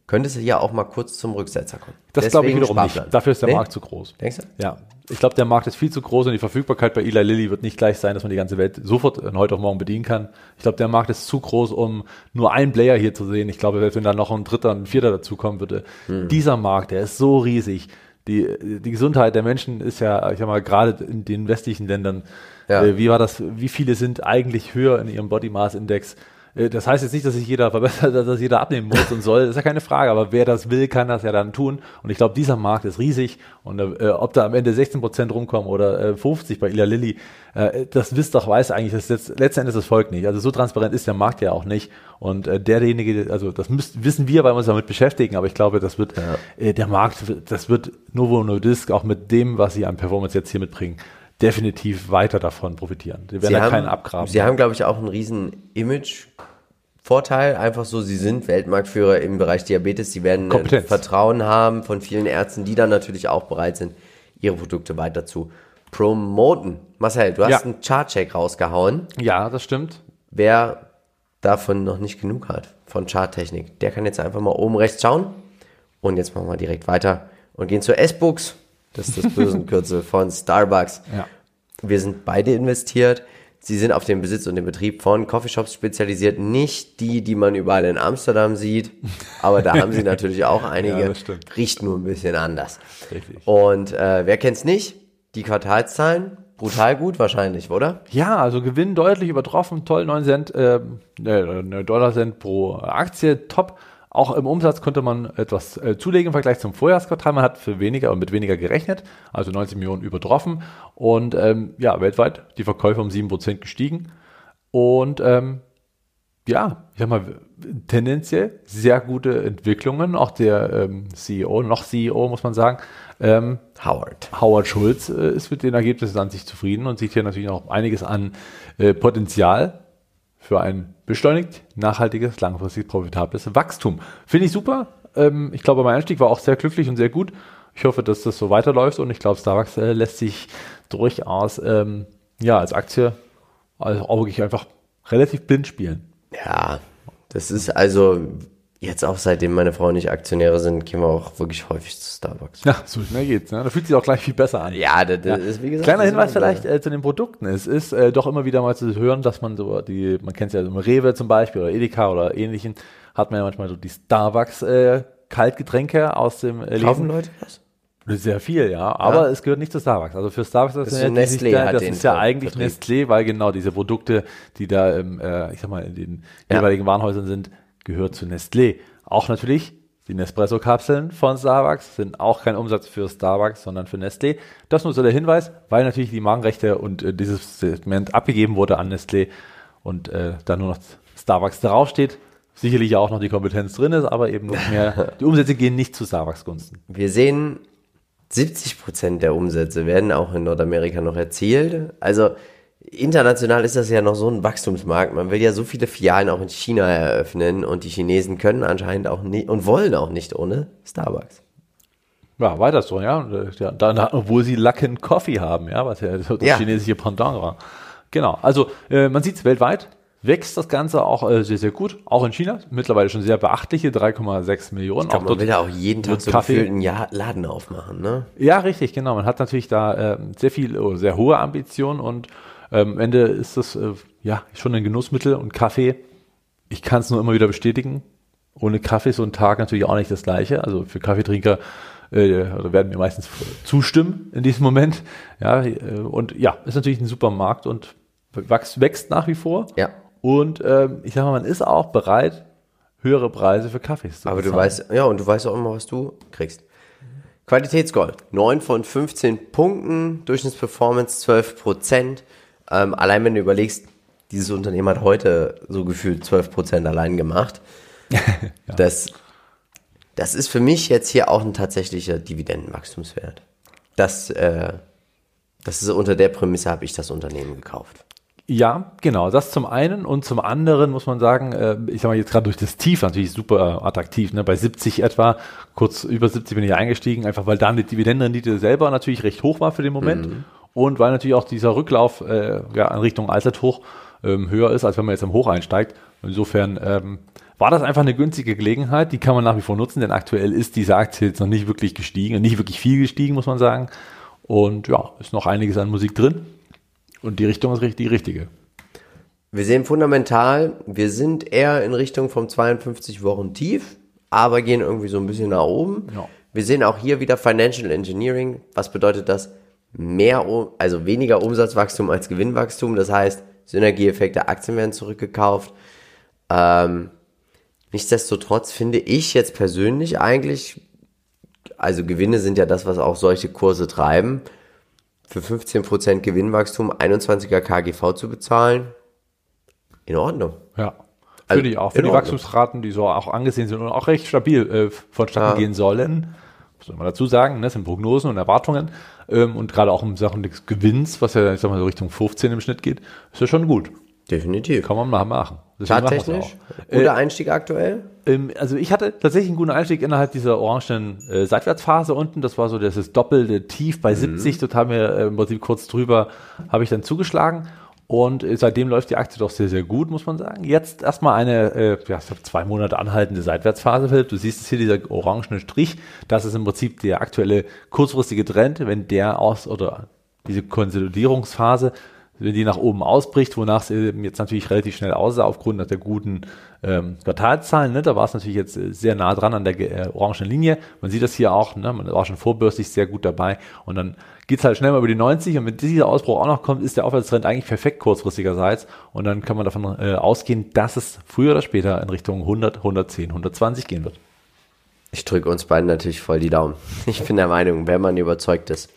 könnte sie ja auch mal kurz zum Rücksetzer kommen. Das glaube ich Deswegen wiederum Sparplan. nicht. Dafür ist der Nee? Markt zu groß. Denkst du? Ja, ich glaube, der Markt ist viel zu groß und die Verfügbarkeit bei Eli Lilly wird nicht gleich sein, dass man die ganze Welt sofort von heute auf morgen bedienen kann. Ich glaube, der Markt ist zu groß, um nur einen Player hier zu sehen. Ich glaube, selbst wenn da noch ein dritter, ein vierter dazukommen würde, Hm. dieser Markt, der ist so riesig. Die, die Gesundheit der Menschen ist ja, ich sag mal, gerade in den westlichen Ländern, Ja. äh, wie war das, wie viele sind eigentlich höher in ihrem Body Mass Index? Äh, Das heißt jetzt nicht, dass sich jeder verbessert, dass das jeder abnehmen muss und soll, das ist ja keine Frage, aber wer das will, kann das ja dann tun. Und ich glaube, dieser Markt ist riesig und äh, ob da am Ende 16 Prozent rumkommen oder äh, 50 bei Ila Lilly, äh, das wisst doch, weiß eigentlich das letzt, letzten Endes das Volk nicht. Also so transparent ist der Markt ja auch nicht. Und äh, derjenige, also das müsst, wissen wir, weil wir uns damit beschäftigen, aber ich glaube, das wird äh, der Markt, das wird Novo Nordisk auch mit dem, was sie an Performance jetzt hier mitbringen, definitiv weiter davon profitieren. Die werden Sie da haben, keinen abgraben. Sie haben, glaube ich, auch einen riesen Image-Vorteil. Einfach so, sie sind Weltmarktführer im Bereich Diabetes. Sie werden Kompetenz. Vertrauen haben von vielen Ärzten, die dann natürlich auch bereit sind, ihre Produkte weiter zu promoten. Marcel, du hast Ja. einen Chartcheck rausgehauen. ja, das stimmt. Wer davon noch nicht genug hat, von Charttechnik, der kann jetzt einfach mal oben rechts schauen. Und jetzt machen wir direkt weiter und gehen zur S-Books. Das ist das böse Kürzel von Starbucks. Ja. Wir sind beide investiert. Sie sind auf den Besitz und den Betrieb von Coffeeshops spezialisiert. Nicht die, die man überall in Amsterdam sieht. Aber da haben sie natürlich auch einige. Ja. Riecht nur ein bisschen anders. Richtig. Und äh, wer kennt's nicht? Die Quartalszahlen. Brutal gut wahrscheinlich, oder? Ja, also Gewinn deutlich übertroffen, toll, 9 Cent, ähm, äh, äh, Dollar Cent pro Aktie, top. Auch im Umsatz konnte man etwas äh, zulegen im Vergleich zum Vorjahresquartal. Man hat für weniger und mit weniger gerechnet, also 90 Millionen übertroffen. Und ähm, ja, weltweit die Verkäufe um 7% gestiegen. Und ähm, ja, ich sag mal, tendenziell sehr gute Entwicklungen. Auch der ähm, CEO, noch CEO, muss man sagen, ähm, Howard. Howard Schulz äh, ist mit den Ergebnissen an sich zufrieden und sieht hier natürlich noch einiges an äh, Potenzial für ein beschleunigt, nachhaltiges, langfristig profitables Wachstum. Finde ich super. Ähm, ich glaube, mein Einstieg war auch sehr glücklich und sehr gut. Ich hoffe, dass das so weiterläuft und ich glaube, Starbucks äh, lässt sich durchaus ähm, ja, als Aktie also auch wirklich einfach relativ blind spielen. Ja, das ist also jetzt auch seitdem meine Frau und ich Aktionäre sind, gehen wir auch wirklich häufig zu Starbucks. Ja, so schnell geht's. Ne? Da fühlt sich auch gleich viel besser an. Ja, das, das ist wie gesagt. Kleiner Hinweis vielleicht äh, zu den Produkten. Es ist äh, doch immer wieder mal zu hören, dass man so die, man kennt es ja so im Rewe zum Beispiel oder Edeka oder ähnlichen, hat man ja manchmal so die Starbucks äh, Kaltgetränke aus dem äh. Kaufen. Leute das? Sehr viel, ja. Aber es gehört nicht zu Starbucks. Also für Starbucks das, ist ja Nestlé da, das ist ja eigentlich Vertrieb. Nestlé, weil genau diese Produkte, die da im, äh, ich sag mal, in den Ja. jeweiligen Warenhäusern sind, gehört zu Nestlé. Auch natürlich die Nespresso-Kapseln von Starbucks sind auch kein Umsatz für Starbucks, sondern für Nestlé. Das nur so der Hinweis, weil natürlich die Markenrechte und äh, dieses Segment abgegeben wurde an Nestlé und äh, da nur noch Starbucks draufsteht. Sicherlich ja auch noch die Kompetenz drin ist, aber eben nicht mehr, die Umsätze gehen nicht zu Starbucks Gunsten. Wir sehen, 70 Prozent der Umsätze werden auch in Nordamerika noch erzielt. Also international ist das ja noch so ein Wachstumsmarkt. Man will ja so viele Filialen auch in China eröffnen und die Chinesen können anscheinend auch nicht und wollen auch nicht ohne Starbucks. Ja, weiter so, ja. Dann, obwohl sie Luckin Coffee haben, ja, was ja das Ja. chinesische Pendant war. Genau. Also äh, man sieht es weltweit, wächst das Ganze auch äh, sehr, sehr gut. Auch in China. Mittlerweile schon sehr beachtliche 3,6 Millionen. Ich glaube, Auch man will ja auch jeden Tag so Kaffee- einen Ja- Laden aufmachen, ne? Ja, richtig, genau. Man hat natürlich da äh, sehr viel, oh, sehr hohe Ambitionen und am Ende ist das äh, ja schon ein Genussmittel und Kaffee. Ich kann es nur immer wieder bestätigen. Ohne Kaffee ist so ein Tag natürlich auch nicht das Gleiche. Also für Kaffeetrinker äh, werden mir meistens zustimmen in diesem Moment. Ja, äh, und ja, ist natürlich ein super Markt und wächst, wächst nach wie vor. Ja. Und ähm, ich sage mal, man ist auch bereit, höhere Preise für Kaffees zu Aber du weißt, ja, und du weißt auch immer, was du kriegst. Qualitätsgold, 9 von 15 Punkten, Durchschnittsperformance 12 Prozent. Ähm, allein wenn du überlegst, dieses Unternehmen hat heute so gefühlt 12 Prozent allein gemacht. das, das ist für mich jetzt hier auch ein tatsächlicher Dividendenwachstumswert. Das, äh, das ist unter der Prämisse habe ich das Unternehmen gekauft. Ja, genau, das zum einen und zum anderen muss man sagen, äh, ich sag mal jetzt gerade durch das Tief natürlich super attraktiv, ne? bei 70 etwa, kurz über 70 bin ich eingestiegen, einfach weil dann die Dividendenrendite selber natürlich recht hoch war für den Moment mhm. Und weil natürlich auch dieser Rücklauf äh, ja, in Richtung Allzeithoch ähm, höher ist, als wenn man jetzt im Hoch einsteigt. Insofern ähm, war das einfach eine günstige Gelegenheit, die kann man nach wie vor nutzen, denn aktuell ist diese Aktie jetzt noch nicht wirklich gestiegen, nicht wirklich viel gestiegen, muss man sagen. Und ja, ist noch einiges an Musik drin. Und die Richtung ist die richtige. Wir sehen fundamental, wir sind eher in Richtung vom 52 Wochen tief, aber gehen irgendwie so ein bisschen nach oben. Ja. Wir sehen auch hier wieder Financial Engineering. Was bedeutet das? Mehr, also weniger Umsatzwachstum als Gewinnwachstum. Das heißt, Synergieeffekte, Aktien werden zurückgekauft. Ähm, nichtsdestotrotz finde ich jetzt persönlich eigentlich, also Gewinne sind ja das, was auch solche Kurse treiben für 15% Gewinnwachstum 21er KGV zu bezahlen, in Ordnung. Ja. Für also, die auch. Für die Ordnung. Wachstumsraten, die so auch angesehen sind und auch recht stabil äh, vonstatten ja. gehen sollen. Soll man dazu sagen? Ne? Das sind Prognosen und Erwartungen. Ähm, und gerade auch in Sachen des Gewinns, was ja, ich sag mal, so Richtung 15 im Schnitt geht, ist ja schon gut. Definitiv. Kann man mal machen. Tatsächlich? Guter äh, Einstieg aktuell? Ähm, also ich hatte tatsächlich einen guten Einstieg innerhalb dieser orangen äh, Seitwärtsphase unten. Das war so das doppelte Tief bei mhm. 70, total mir äh, im Prinzip kurz drüber habe ich dann zugeschlagen. Und äh, seitdem läuft die Aktie doch sehr, sehr gut, muss man sagen. Jetzt erstmal eine, äh, ja, zwei Monate anhaltende Seitwärtsphase, Philipp. Du siehst es hier, dieser orangene Strich. Das ist im Prinzip der aktuelle kurzfristige Trend. Wenn der aus, oder diese Konsolidierungsphase wenn die nach oben ausbricht, wonach es jetzt natürlich relativ schnell aussah aufgrund der guten ähm, Quartalzahlen. Ne? Da war es natürlich jetzt äh, sehr nah dran an der äh, orangen Linie. Man sieht das hier auch, ne? man war schon vorbörslich sehr gut dabei und dann geht es halt schnell mal über die 90 und wenn dieser Ausbruch auch noch kommt, ist der Aufwärtstrend eigentlich perfekt kurzfristigerseits und dann kann man davon äh, ausgehen, dass es früher oder später in Richtung 100, 110, 120 gehen wird. Ich drücke uns beiden natürlich voll die Daumen. Ich bin der Meinung, wenn man überzeugt ist,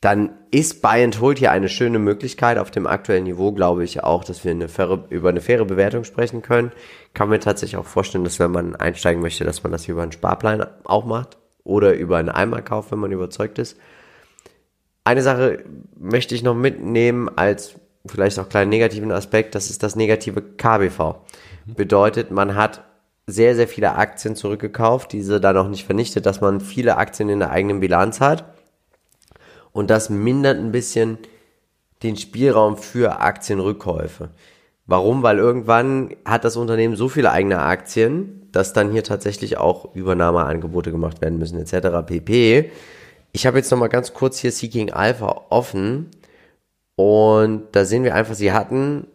dann ist Buy and Hold hier eine schöne Möglichkeit. Auf dem aktuellen Niveau glaube ich auch, dass wir eine faire, über eine faire Bewertung sprechen können. Kann mir tatsächlich auch vorstellen, dass wenn man einsteigen möchte, dass man das über einen Sparplan auch macht oder über einen Einmalkauf, wenn man überzeugt ist. Eine Sache möchte ich noch mitnehmen als vielleicht auch kleinen negativen Aspekt, das ist das negative KBV. Bedeutet, man hat sehr, sehr viele Aktien zurückgekauft, diese dann auch nicht vernichtet, dass man viele Aktien in der eigenen Bilanz hat und das mindert ein bisschen den Spielraum für Aktienrückkäufe. Warum? Weil irgendwann hat das Unternehmen so viele eigene Aktien, dass dann hier tatsächlich auch Übernahmeangebote gemacht werden müssen etc. pp. Ich habe jetzt noch mal ganz kurz hier Seeking Alpha offen und da sehen wir einfach, sie hatten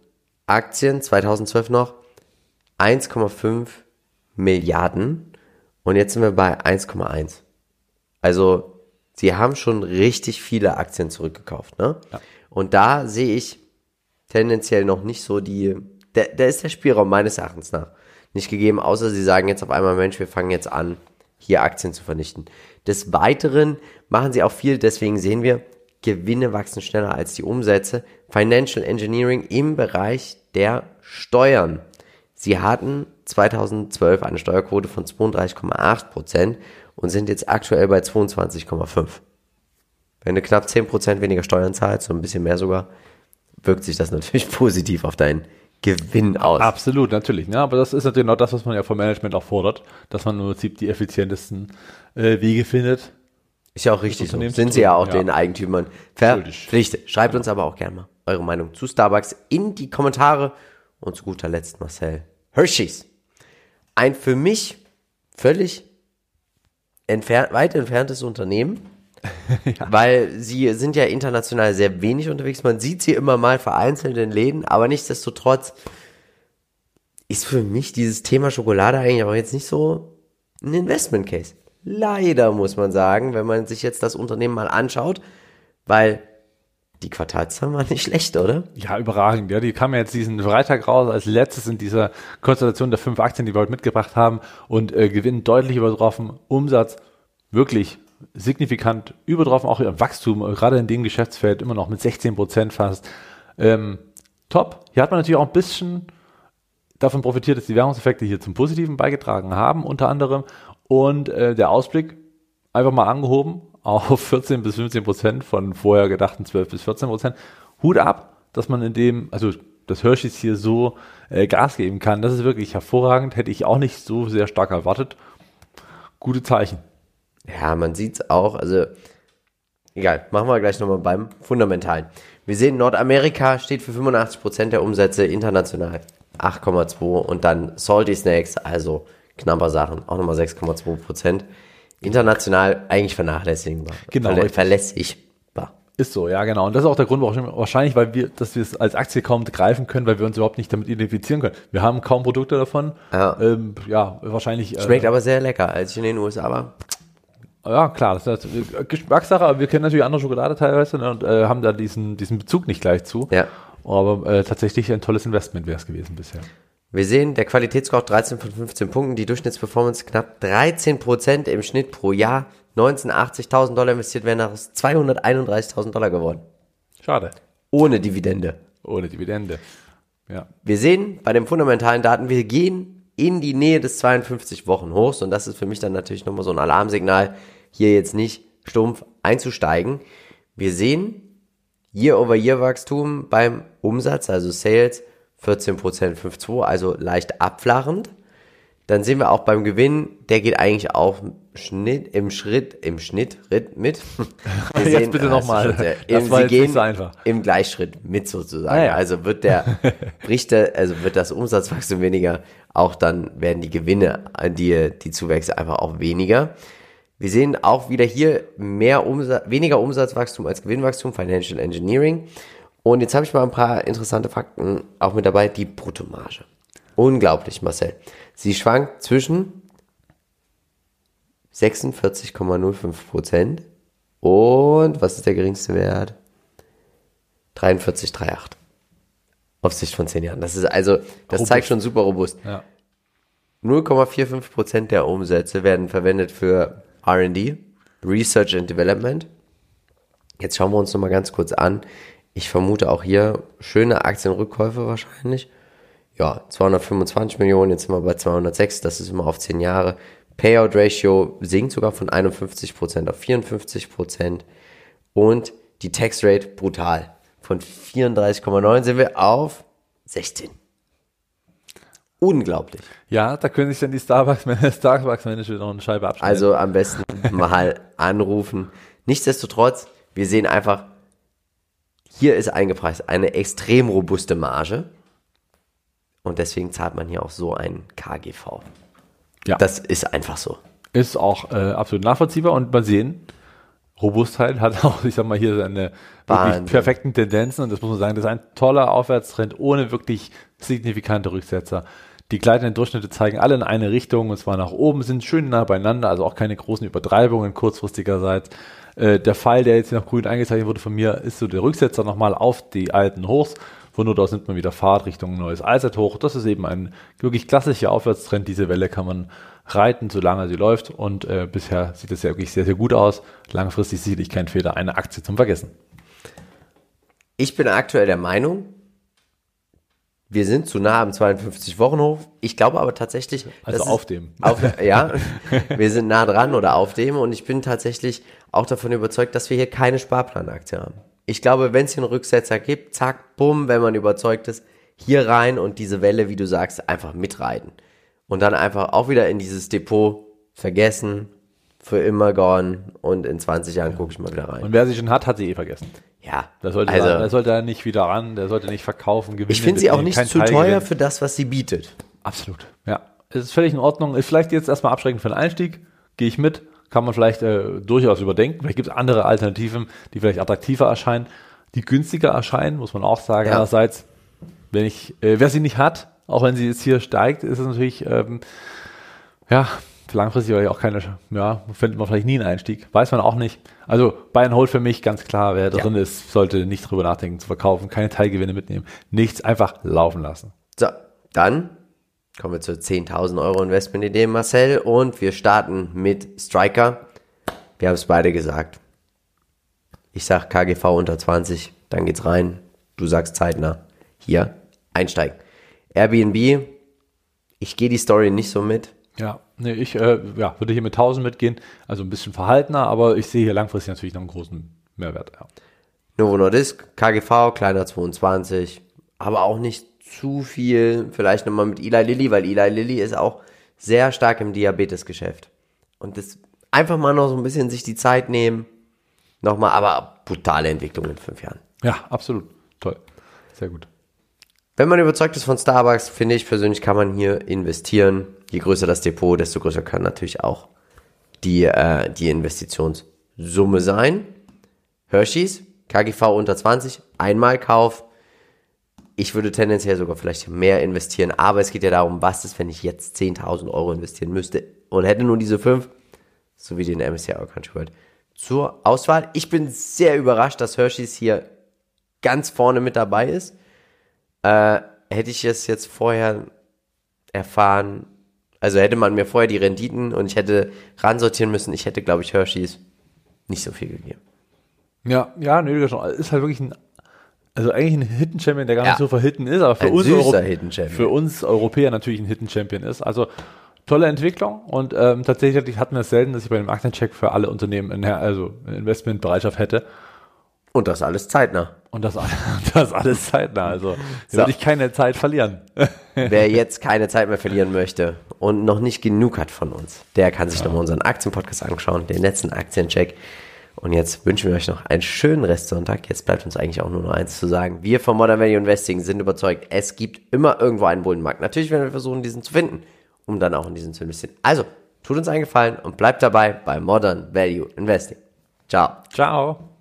Aktien 2012 noch 1,5 Milliarden und jetzt sind wir bei 1,1. Also sie haben schon richtig viele Aktien zurückgekauft, ne? Ja. Und da sehe ich tendenziell noch nicht so die, da, da ist der Spielraum meines Erachtens nach nicht gegeben, außer sie sagen jetzt auf einmal, Mensch, wir fangen jetzt an, hier Aktien zu vernichten. Des Weiteren machen sie auch viel, deswegen sehen wir, Gewinne wachsen schneller als die Umsätze. Financial Engineering im Bereich der Steuern. Sie hatten 2012 eine Steuerquote von 32,8 Prozent und sind jetzt aktuell bei 22,5. Wenn du knapp 10% weniger Steuern zahlst, so ein bisschen mehr sogar, wirkt sich das natürlich positiv auf deinen Gewinn aus. Absolut, natürlich. Ne? Aber das ist natürlich auch das, was man ja vom Management auch fordert, dass man im Prinzip die effizientesten äh, Wege findet. Ist ja auch richtig so. Sind sie ja auch ja. den Eigentümern verpflichtet. Schreibt uns aber auch gerne mal eure Meinung zu Starbucks in die Kommentare. Und zu guter Letzt Marcel Hershey's. Ein für mich völlig entfernt, weit entferntes Unternehmen. ja. Weil sie sind ja international sehr wenig unterwegs. Man sieht sie immer mal vereinzelt in Läden, aber nichtsdestotrotz ist für mich dieses Thema Schokolade eigentlich auch jetzt nicht so ein Investment Case. Leider muss man sagen, wenn man sich jetzt das Unternehmen mal anschaut, weil die Quartalszahlen waren nicht schlecht, oder? Ja, überragend. Ja, die kamen jetzt diesen Freitag raus als letztes in dieser Konstellation der fünf Aktien, die wir heute mitgebracht haben und äh, gewinnen deutlich übertroffen. Umsatz wirklich signifikant übertroffen, auch ihr Wachstum, äh, gerade in dem Geschäftsfeld immer noch mit 16 Prozent fast. Ähm, top. Hier hat man natürlich auch ein bisschen davon profitiert, dass die Währungseffekte hier zum Positiven beigetragen haben, unter anderem. Und äh, der Ausblick einfach mal angehoben auf 14 bis 15 Prozent von vorher gedachten 12 bis 14 Prozent. Hut ab, dass man in dem, also das Hershey's hier so äh, Gas geben kann. Das ist wirklich hervorragend. Hätte ich auch nicht so sehr stark erwartet. Gute Zeichen. Ja, man sieht es auch. Also, egal, machen wir gleich nochmal beim Fundamentalen. Wir sehen, Nordamerika steht für 85% der Umsätze international. 8,2 und dann Salty Snacks, also knapper Sachen, auch nochmal 6,2%. International eigentlich vernachlässigbar. Genau, Verlä richtig. verlässigbar. Ist so, ja, genau. Und das ist auch der Grund, warum wahrscheinlich, weil wir, dass wir es als Aktie kaum greifen können, weil wir uns überhaupt nicht damit identifizieren können. Wir haben kaum Produkte davon. Ja. ähm, ja wahrscheinlich. Schmeckt äh, aber sehr lecker, als ich in den USA war. Ja, klar, das ist äh, Geschmackssache, aber wir kennen natürlich andere Schokolade teilweise ne, und äh, haben da diesen, diesen Bezug nicht gleich zu. Ja. Aber äh, tatsächlich ein tolles Investment wäre es gewesen bisher. Wir sehen, der Qualitätsscore 13 von 15 Punkten, die Durchschnittsperformance knapp 13% im Schnitt pro Jahr. 1980.000 Dollar investiert wären daraus 231.000 Dollar geworden. Schade. Ohne Dividende. Ohne Dividende. Ja. Wir sehen bei den fundamentalen Daten, wir gehen in die Nähe des 52 Wochen hochs und das ist für mich dann natürlich nochmal so ein Alarmsignal, hier jetzt nicht stumpf einzusteigen. Wir sehen Year-over-Year-Wachstum beim Umsatz, also Sales 14% 5,2, also leicht abflachend. Dann sehen wir auch beim Gewinn, der geht eigentlich auch im Schnitt, im Schritt, im Schnitt, Ritt mit. Wir Jetzt bitte nochmal. Das war Sie jetzt gehen so einfach. im Gleichschritt mit sozusagen. Ah, ja. Also wird der, bricht der, also wird das Umsatzwachstum weniger, auch dann werden die Gewinne, die, die Zuwächse einfach auch weniger. Wir sehen auch wieder hier mehr Umsatz, weniger Umsatzwachstum als Gewinnwachstum, Financial Engineering. Und jetzt habe ich mal ein paar interessante Fakten auch mit dabei. Die Bruttomarge. Unglaublich, Marcel. Sie schwankt zwischen 46,05 Prozent und was ist der geringste Wert? 43,38. Auf Sicht von 10 Jahren. Das ist also, das Robust. zeigt schon super robust. Ja. 0,45 Prozent der Umsätze werden verwendet für R&D, Research and Development. Jetzt schauen wir uns noch mal ganz kurz an. Ich vermute auch hier schöne Aktienrückkäufe wahrscheinlich. Ja, 225 Millionen, jetzt sind wir bei 206, das ist immer auf 10 Jahre. Payout Ratio sinkt sogar von 51% auf 54%. Und die Tax Rate brutal. Von 34,9 sind wir auf 16. Unglaublich. ja, da können sich dann die Starbucks, Starbucks noch eine Scheibe abschneiden. Also am besten mal anrufen. Nichtsdestotrotz, wir sehen einfach, hier ist eingepreist eine extrem robuste Marge. Und deswegen zahlt man hier auch so einen KGV. ja, Das ist einfach so. ist auch äh, absolut nachvollziehbar und mal sehen, Robustheit hat auch, ich sag mal, hier seine wirklich perfekten Tendenzen und das muss man sagen, das ist ein toller Aufwärtstrend ohne wirklich signifikante Rücksetzer. Die gleitenden Durchschnitte zeigen alle in eine Richtung und zwar nach oben, sind schön nah beieinander, also auch keine großen Übertreibungen kurzfristigerseits. Äh, der Fall, der jetzt hier noch grün eingezeichnet wurde von mir, ist so der Rücksetzer nochmal auf die alten Hochs. Von dort aus nimmt man wieder Fahrt Richtung neues Allzeithoch. Das ist eben ein wirklich klassischer Aufwärtstrend. Diese Welle kann man reiten, solange sie läuft. Und äh, bisher sieht es ja wirklich sehr, sehr gut aus. Langfristig sicherlich kein Fehler, eine Aktie zum Vergessen. Ich bin aktuell der Meinung, wir sind zu nah am 52 Wochen hoch. Ich glaube aber tatsächlich, Also auf dem. Auf, ja, wir sind nah dran oder auf dem und ich bin tatsächlich auch davon überzeugt, dass wir hier keine Sparplanaktie haben. Ich glaube, wenn es hier einen Rücksetzer gibt, zack, bumm, wenn man überzeugt ist, hier rein und diese Welle, wie du sagst, einfach mitreiten. Und dann einfach auch wieder in dieses Depot vergessen, für immer gone und in 20 Jahren gucke ich mal wieder rein. Und wer sie schon hat, hat sie eh vergessen. Ja, Der sollte, also der sollte da nicht wieder ran, der sollte nicht verkaufen, gewinnen. ich finde sie auch nicht zu Teilgewinn. teuer für das, was sie bietet. Absolut. Ja. Es ist völlig in Ordnung. Ist vielleicht jetzt erstmal abschreckend für den Einstieg. Gehe ich mit. Kann man vielleicht äh, durchaus überdenken. Vielleicht gibt es andere Alternativen, die vielleicht attraktiver erscheinen, die günstiger erscheinen, muss man auch sagen. Ja. Andererseits, wenn ich, äh, wer sie nicht hat, auch wenn sie jetzt hier steigt, ist es natürlich, ähm, ja, langfristig auch keine, ja, findet man vielleicht nie einen Einstieg. Weiß man auch nicht. Also Buy and Hold für mich ganz klar, wer Ja. drin ist, sollte nicht drüber nachdenken zu verkaufen, keine Teilgewinne mitnehmen, nichts einfach laufen lassen. So, dann kommen wir zur 10.000 Euro Investment-Idee, Marcel. Und wir starten mit Striker. Wir haben es beide gesagt. Ich sag KGV unter 20, dann geht's rein. Du sagst zeitnah. Hier, einsteigen. Airbnb, ich gehe die Story nicht so mit. Ja, nee, ich äh, ja, würde hier mit 1000 mitgehen, also ein bisschen verhaltener, aber ich sehe hier langfristig natürlich noch einen großen Mehrwert. Ja. Novo Nordisk, KGV, kleiner 22, aber auch nicht zu viel. Vielleicht nochmal mit Eli Lilly, weil Eli Lilly ist auch sehr stark im Diabetesgeschäft. Und das einfach mal noch so ein bisschen sich die Zeit nehmen. Nochmal, aber brutale Entwicklung in fünf Jahren. Ja, absolut. Toll. Sehr gut. Wenn man überzeugt ist von Starbucks, finde ich persönlich, kann man hier investieren. Je größer das Depot, desto größer kann natürlich auch die, äh, die Investitionssumme sein. Hershey's, KGV unter 20, Einmalkauf. Ich würde tendenziell sogar vielleicht mehr investieren, aber es geht ja darum, was ist, wenn ich jetzt 10.000 Euro investieren müsste und hätte nur diese fünf, so wie den MSCI All Country World, zur Auswahl. Ich bin sehr überrascht, dass Hershey's hier ganz vorne mit dabei ist. Äh, hätte ich es jetzt vorher erfahren, also hätte man mir vorher die Renditen und ich hätte ransortieren müssen, ich hätte, glaube ich, Hershey's nicht so viel gegeben. Ja, ja, nö, schon. Ist halt wirklich ein, also eigentlich ein Hidden Champion, der gar Ja. nicht so verhitten ist, aber für Ein uns, Euro- für uns Europäer natürlich ein Hidden Champion ist. Also tolle Entwicklung und ähm, tatsächlich hatten wir es selten, dass ich bei dem Aktiencheck für alle Unternehmen eine, also Investmentbereitschaft hätte. Und das alles zeitnah. Und das, das alles zeitnah. Also da So. würde ich keine Zeit verlieren. Wer jetzt keine Zeit mehr verlieren möchte und noch nicht genug hat von uns, der kann sich nochmal unseren Aktienpodcast anschauen, den letzten Aktiencheck. Und jetzt wünschen wir euch noch einen schönen Restsonntag. Jetzt bleibt uns eigentlich auch nur noch eins zu sagen. Wir von Modern Value Investing sind überzeugt, es gibt immer irgendwo einen Bullenmarkt. Natürlich werden wir versuchen, diesen zu finden, um dann auch in diesen zu investieren. Also, tut uns einen Gefallen und bleibt dabei bei Modern Value Investing. Ciao. Ciao.